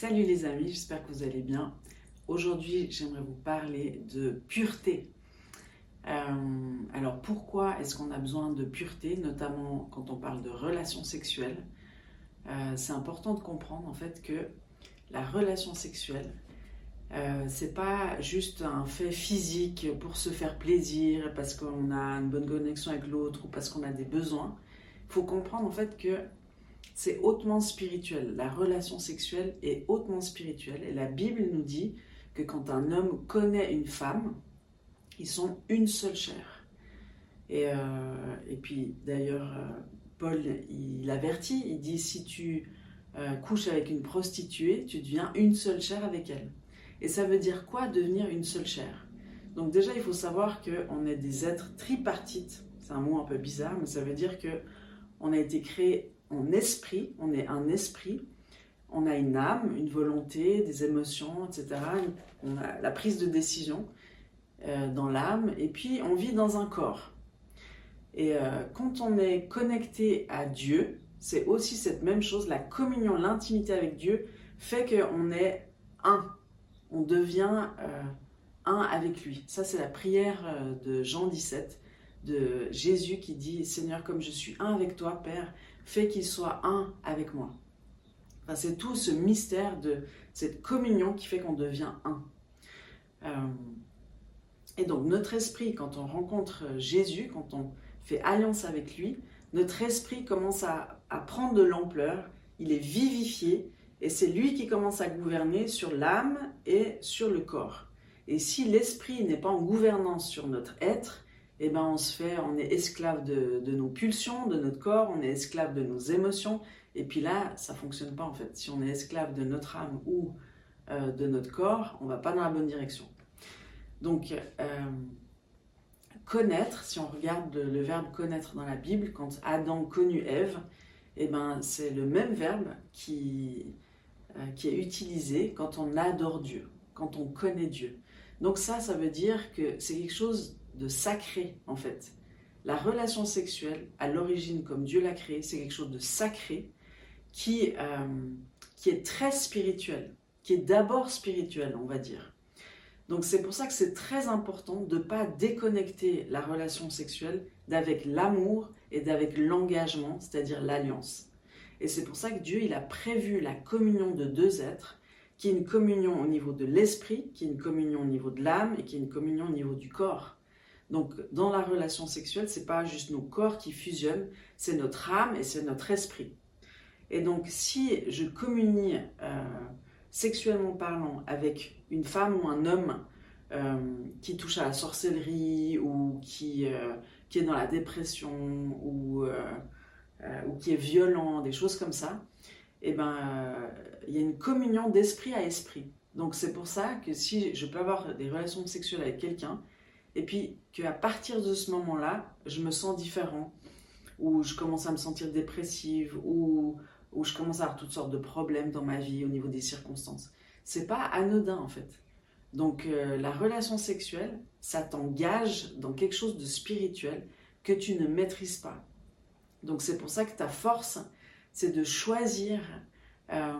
Salut les amis, j'espère que vous allez bien. Aujourd'hui, j'aimerais vous parler de pureté. Euh, alors pourquoi est-ce qu'on a besoin de pureté, notamment quand on parle de relations sexuelles? Euh, C'est important de comprendre en fait que la relation sexuelle, euh, c'est pas juste un fait physique pour se faire plaisir, parce qu'on a une bonne connexion avec l'autre ou parce qu'on a des besoins. Il faut comprendre en fait que c'est hautement spirituel. La relation sexuelle est hautement spirituelle. Et la Bible nous dit que quand un homme connaît une femme, ils sont une seule chair. Et, euh, et puis d'ailleurs, euh, Paul, il avertit, il dit, si tu euh, couches avec une prostituée, tu deviens une seule chair avec elle. Et ça veut dire quoi devenir une seule chair? Donc déjà, il faut savoir qu'on est des êtres tripartites. C'est un mot un peu bizarre, mais ça veut dire que on a été créé en esprit, on est un esprit, on a une âme, une volonté, des émotions, etc. On a la prise de décision euh, dans l'âme, et puis on vit dans un corps. Et euh, quand on est connecté à Dieu, c'est aussi cette même chose, la communion, l'intimité avec Dieu fait qu'on est un, on devient euh, un avec lui. Ça, c'est la prière de Jean 17, de Jésus qui dit, Seigneur, comme je suis un avec toi, Père, fais qu'il soit un avec moi. C'est tout ce mystère de cette communion qui fait qu'on devient un. et donc notre esprit, quand on rencontre Jésus, quand on fait alliance avec lui, notre esprit commence à, prendre de l'ampleur, il est vivifié, et c'est lui qui commence à gouverner sur l'âme et sur le corps. Et si l'esprit n'est pas en gouvernance sur notre être, eh ben on se fait, on est esclave de, nos pulsions, de notre corps, on est esclave de nos émotions, et puis là, ça fonctionne pas en fait. Si on est esclave de notre âme ou euh, de notre corps, on va pas dans la bonne direction. Donc, euh, connaître, si on regarde le, verbe connaître dans la Bible, quand Adam connut Ève, eh ben, c'est le même verbe qui, euh, qui est utilisé quand on adore Dieu, quand on connaît Dieu. Donc ça, ça veut dire que c'est quelque chose de sacré en fait. La relation sexuelle, à l'origine, comme Dieu l'a créée, c'est quelque chose de sacré qui, euh, qui est très spirituel, qui est d'abord spirituel, on va dire. Donc c'est pour ça que c'est très important de ne pas déconnecter la relation sexuelle d'avec l'amour et d'avec l'engagement, c'est-à-dire l'alliance. Et c'est pour ça que Dieu il a prévu la communion de deux êtres, qui est une communion au niveau de l'esprit, qui est une communion au niveau de l'âme et qui est une communion au niveau du corps. Donc dans la relation sexuelle, c'est pas juste nos corps qui fusionnent, c'est notre âme et c'est notre esprit. Et donc si je communie euh, sexuellement parlant avec une femme ou un homme euh, qui touche à la sorcellerie ou qui, euh, qui est dans la dépression ou, ou qui est violent, des choses comme ça, eh ben, il y a une communion d'esprit à esprit. Donc c'est pour ça que si je peux avoir des relations sexuelles avec quelqu'un, et puis qu'à partir de ce moment-là, je me sens différent, ou je commence à me sentir dépressive, ou je commence à avoir toutes sortes de problèmes dans ma vie au niveau des circonstances. C'est pas anodin en fait. Donc euh, la relation sexuelle, ça t'engage dans quelque chose de spirituel que tu ne maîtrises pas. Donc c'est pour ça que ta force, c'est de choisir euh,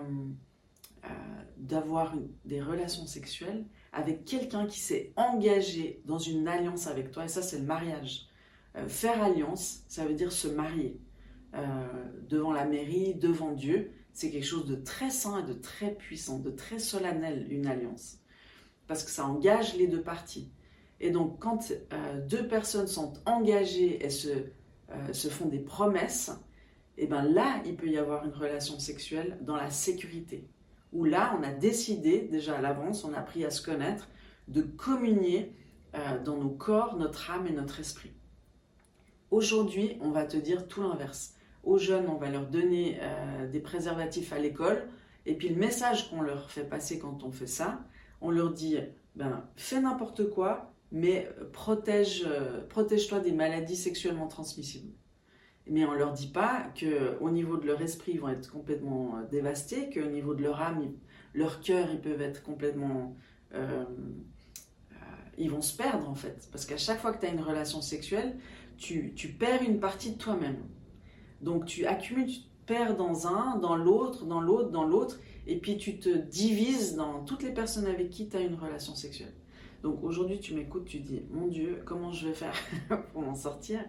d'avoir des relations sexuelles avec quelqu'un qui s'est engagé dans une alliance avec toi. Et ça, c'est le mariage. faire alliance, ça veut dire se marier. Euh, devant la mairie, devant Dieu, c'est quelque chose de très saint et de très puissant, de très solennel, une alliance. Parce que ça engage les deux parties. Et donc, quand euh, deux personnes sont engagées et se, euh, se font des promesses, et eh bien là, il peut y avoir une relation sexuelle dans la sécurité. Où là, on a décidé, déjà à l'avance, on a appris à se connaître, de communier dans nos corps, notre âme et notre esprit. Aujourd'hui, on va te dire tout l'inverse aux jeunes, on va leur donner euh, des préservatifs à l'école. Et puis le message qu'on leur fait passer quand on fait ça, on leur dit, ben, fais n'importe quoi, mais euh, protège-toi des maladies sexuellement transmissibles. Mais on leur dit pas qu'au niveau de leur esprit, ils vont être complètement euh, dévastés, qu'au niveau de leur âme, leur cœur, ils peuvent être complètement... ils vont se perdre en fait. Parce qu'à chaque fois que tu as une relation sexuelle, tu, tu perds une partie de toi-même. Donc tu accumules perds dans un, dans l'autre, dans l'autre, dans l'autre, et puis tu te divises dans toutes les personnes avec qui tu as une relation sexuelle. Donc aujourd'hui, tu m'écoutes, tu dis, mon Dieu, comment je vais faire pour m'en sortir?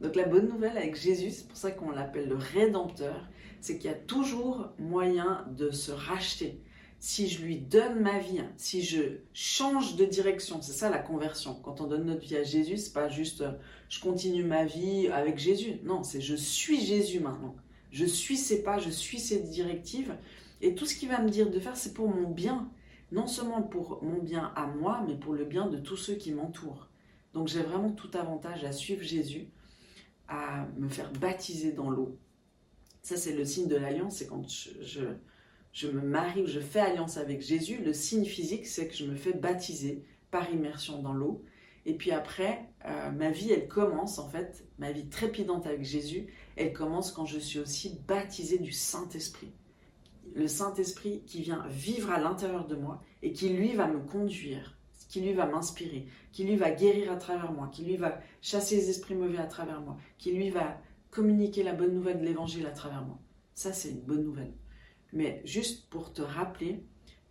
Donc la bonne nouvelle avec Jésus, c'est pour ça qu'on l'appelle le Rédempteur, c'est qu'il y a toujours moyen de se racheter. Si je lui donne ma vie, si je change de direction, c'est ça la conversion. Quand on donne notre vie à Jésus, c'est pas juste euh, je continue ma vie avec Jésus. Non, c'est je suis Jésus maintenant. Je suis ses pas, je suis ses directives. Et tout ce qu'il va me dire de faire, c'est pour mon bien non seulement pour mon bien à moi, mais pour le bien de tous ceux qui m'entourent. Donc j'ai vraiment tout avantage à suivre Jésus, à me faire baptiser dans l'eau. Ça, c'est le signe de l'alliance, c'est quand je, me marie ou je fais alliance avec Jésus. Le signe physique, c'est que je me fais baptiser par immersion dans l'eau. Et puis après, euh, ma vie, elle commence, en fait, ma vie trépidante avec Jésus, elle commence quand je suis aussi baptisée du Saint-Esprit le Saint-Esprit qui vient vivre à l'intérieur de moi et qui lui va me conduire, qui lui va m'inspirer, qui lui va guérir à travers moi, qui lui va chasser les esprits mauvais à travers moi, qui lui va communiquer la bonne nouvelle de l'évangile à travers moi. Ça, c'est une bonne nouvelle. Mais juste pour te rappeler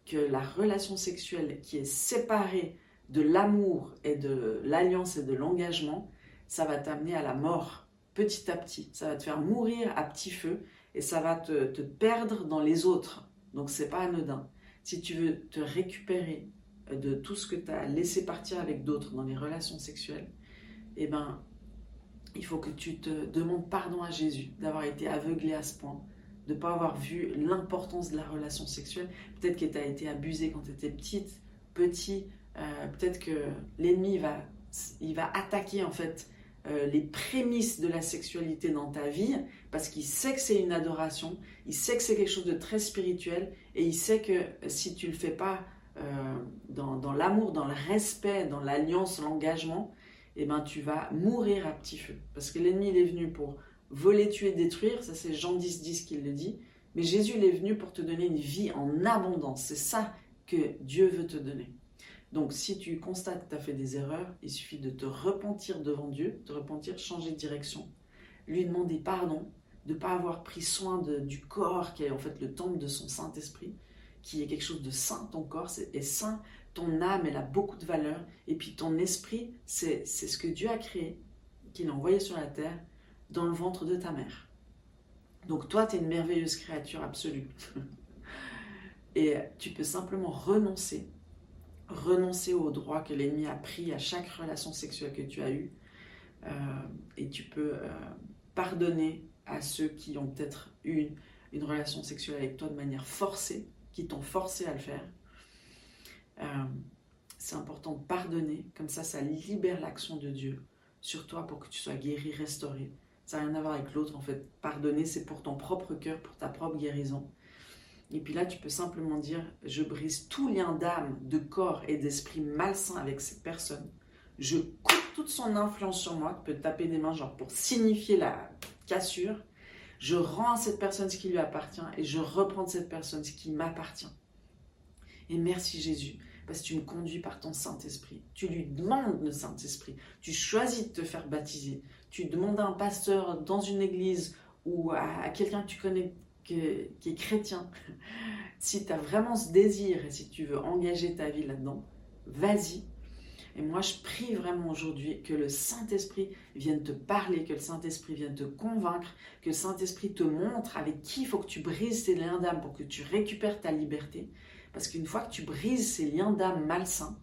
que la relation sexuelle qui est séparée de l'amour et de l'alliance et de l'engagement, ça va t'amener à la mort petit à petit. Ça va te faire mourir à petit feu et ça va te, perdre dans les autres. Donc c'est pas anodin. Si tu veux te récupérer de tout ce que tu as laissé partir avec d'autres dans les relations sexuelles, eh ben, il faut que tu te demandes pardon à Jésus d'avoir été aveuglé à ce point, de ne pas avoir vu l'importance de la relation sexuelle. Peut-être que tu as été abusé quand tu étais petite, petit. Euh, peut-être que l'ennemi va, il va attaquer en fait euh, les prémices de la sexualité dans ta vie, parce qu'il sait que c'est une adoration, il sait que c'est quelque chose de très spirituel, et il sait que si tu le fais pas euh, dans, l'amour, dans le respect, dans l'alliance, l'engagement, eh ben, tu vas mourir à petit feu. Parce que l'ennemi, il est venu pour voler, tuer, détruire, ça c'est Jean 10, 10 qui le dit, mais Jésus, il est venu pour te donner une vie en abondance. C'est ça que Dieu veut te donner. Donc si tu constates que tu as fait des erreurs, il suffit de te repentir devant Dieu, te repentir, changer de direction, lui demander pardon, de ne pas avoir pris soin du corps qui est en fait le temple de son Saint-Esprit, qui est quelque chose de saint, ton corps est saint, ton âme, elle a beaucoup de valeur, et puis ton esprit, c'est ce que Dieu a créé, qu'il a envoyé sur la terre, dans le ventre de ta mère. Donc toi, tu es une merveilleuse créature absolue. et tu peux simplement renoncer renoncer aux droits que l'ennemi a pris à chaque relation sexuelle que tu as eue. Euh, et tu peux euh, pardonner à ceux qui ont peut-être eu une, relation sexuelle avec toi de manière forcée, qui t'ont forcé à le faire. Euh, c'est important de pardonner, comme ça, ça libère l'action de Dieu sur toi pour que tu sois guéri, restauré. Ça n'a rien à voir avec l'autre, en fait. Pardonner, c'est pour ton propre cœur, pour ta propre guérison. Et puis là, tu peux simplement dire, je brise tout lien d'âme, de corps et d'esprit malsain avec cette personne. Je coupe toute son influence sur moi. Tu peux taper des mains genre pour signifier la cassure. Je rends à cette personne ce qui lui appartient et je reprends de cette personne ce qui m'appartient. Et merci Jésus, parce que tu me conduis par ton Saint-Esprit. Tu lui demandes le Saint-Esprit. Tu choisis de te faire baptiser. Tu demandes à un pasteur dans une église ou à quelqu'un que tu connais qui est chrétien, si tu as vraiment ce désir et si tu veux engager ta vie là-dedans, vas-y. Et moi, je prie vraiment aujourd'hui que le Saint-Esprit vienne te parler, que le Saint-Esprit vienne te convaincre, que le Saint-Esprit te montre avec qui il faut que tu brises tes liens d'âme pour que tu récupères ta liberté. Parce qu'une fois que tu brises ces liens d'âme malsains,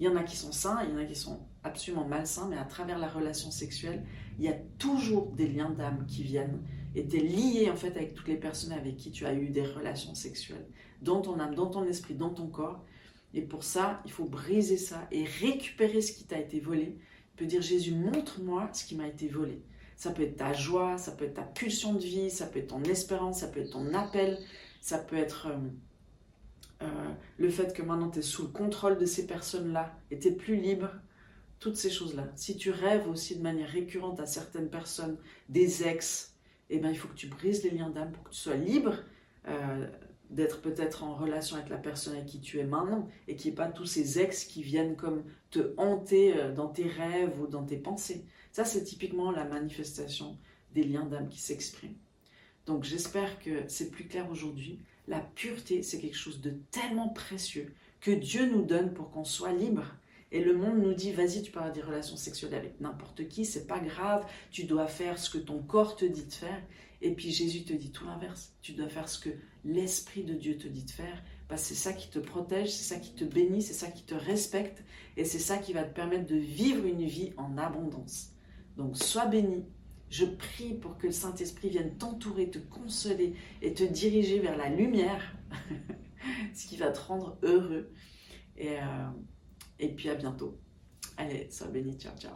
il y en a qui sont sains, il y en a qui sont absolument malsains, mais à travers la relation sexuelle, il y a toujours des liens d'âme qui viennent et tu es lié en fait avec toutes les personnes avec qui tu as eu des relations sexuelles, dans ton âme, dans ton esprit, dans ton corps. Et pour ça, il faut briser ça et récupérer ce qui t'a été volé. Tu peux dire Jésus, montre-moi ce qui m'a été volé. Ça peut être ta joie, ça peut être ta pulsion de vie, ça peut être ton espérance, ça peut être ton appel, ça peut être euh, euh, le fait que maintenant tu es sous le contrôle de ces personnes-là et tu es plus libre. Toutes ces choses-là. Si tu rêves aussi de manière récurrente à certaines personnes, des ex, eh ben, il faut que tu brises les liens d'âme pour que tu sois libre euh, d'être peut-être en relation avec la personne avec qui tu es maintenant et qu'il n'y pas tous ces ex qui viennent comme te hanter euh, dans tes rêves ou dans tes pensées. Ça, c'est typiquement la manifestation des liens d'âme qui s'expriment. Donc j'espère que c'est plus clair aujourd'hui. La pureté, c'est quelque chose de tellement précieux que Dieu nous donne pour qu'on soit libre. Et le monde nous dit, vas-y, tu avoir des relations sexuelles avec n'importe qui, c'est pas grave, tu dois faire ce que ton corps te dit de faire. Et puis Jésus te dit tout l'inverse, tu dois faire ce que l'Esprit de Dieu te dit de faire, parce que c'est ça qui te protège, c'est ça qui te bénit, c'est ça qui te respecte, et c'est ça qui va te permettre de vivre une vie en abondance. Donc sois béni, je prie pour que le Saint-Esprit vienne t'entourer, te consoler et te diriger vers la lumière, ce qui va te rendre heureux. Et, euh, et puis à bientôt. Allez, sois béni, ciao, ciao.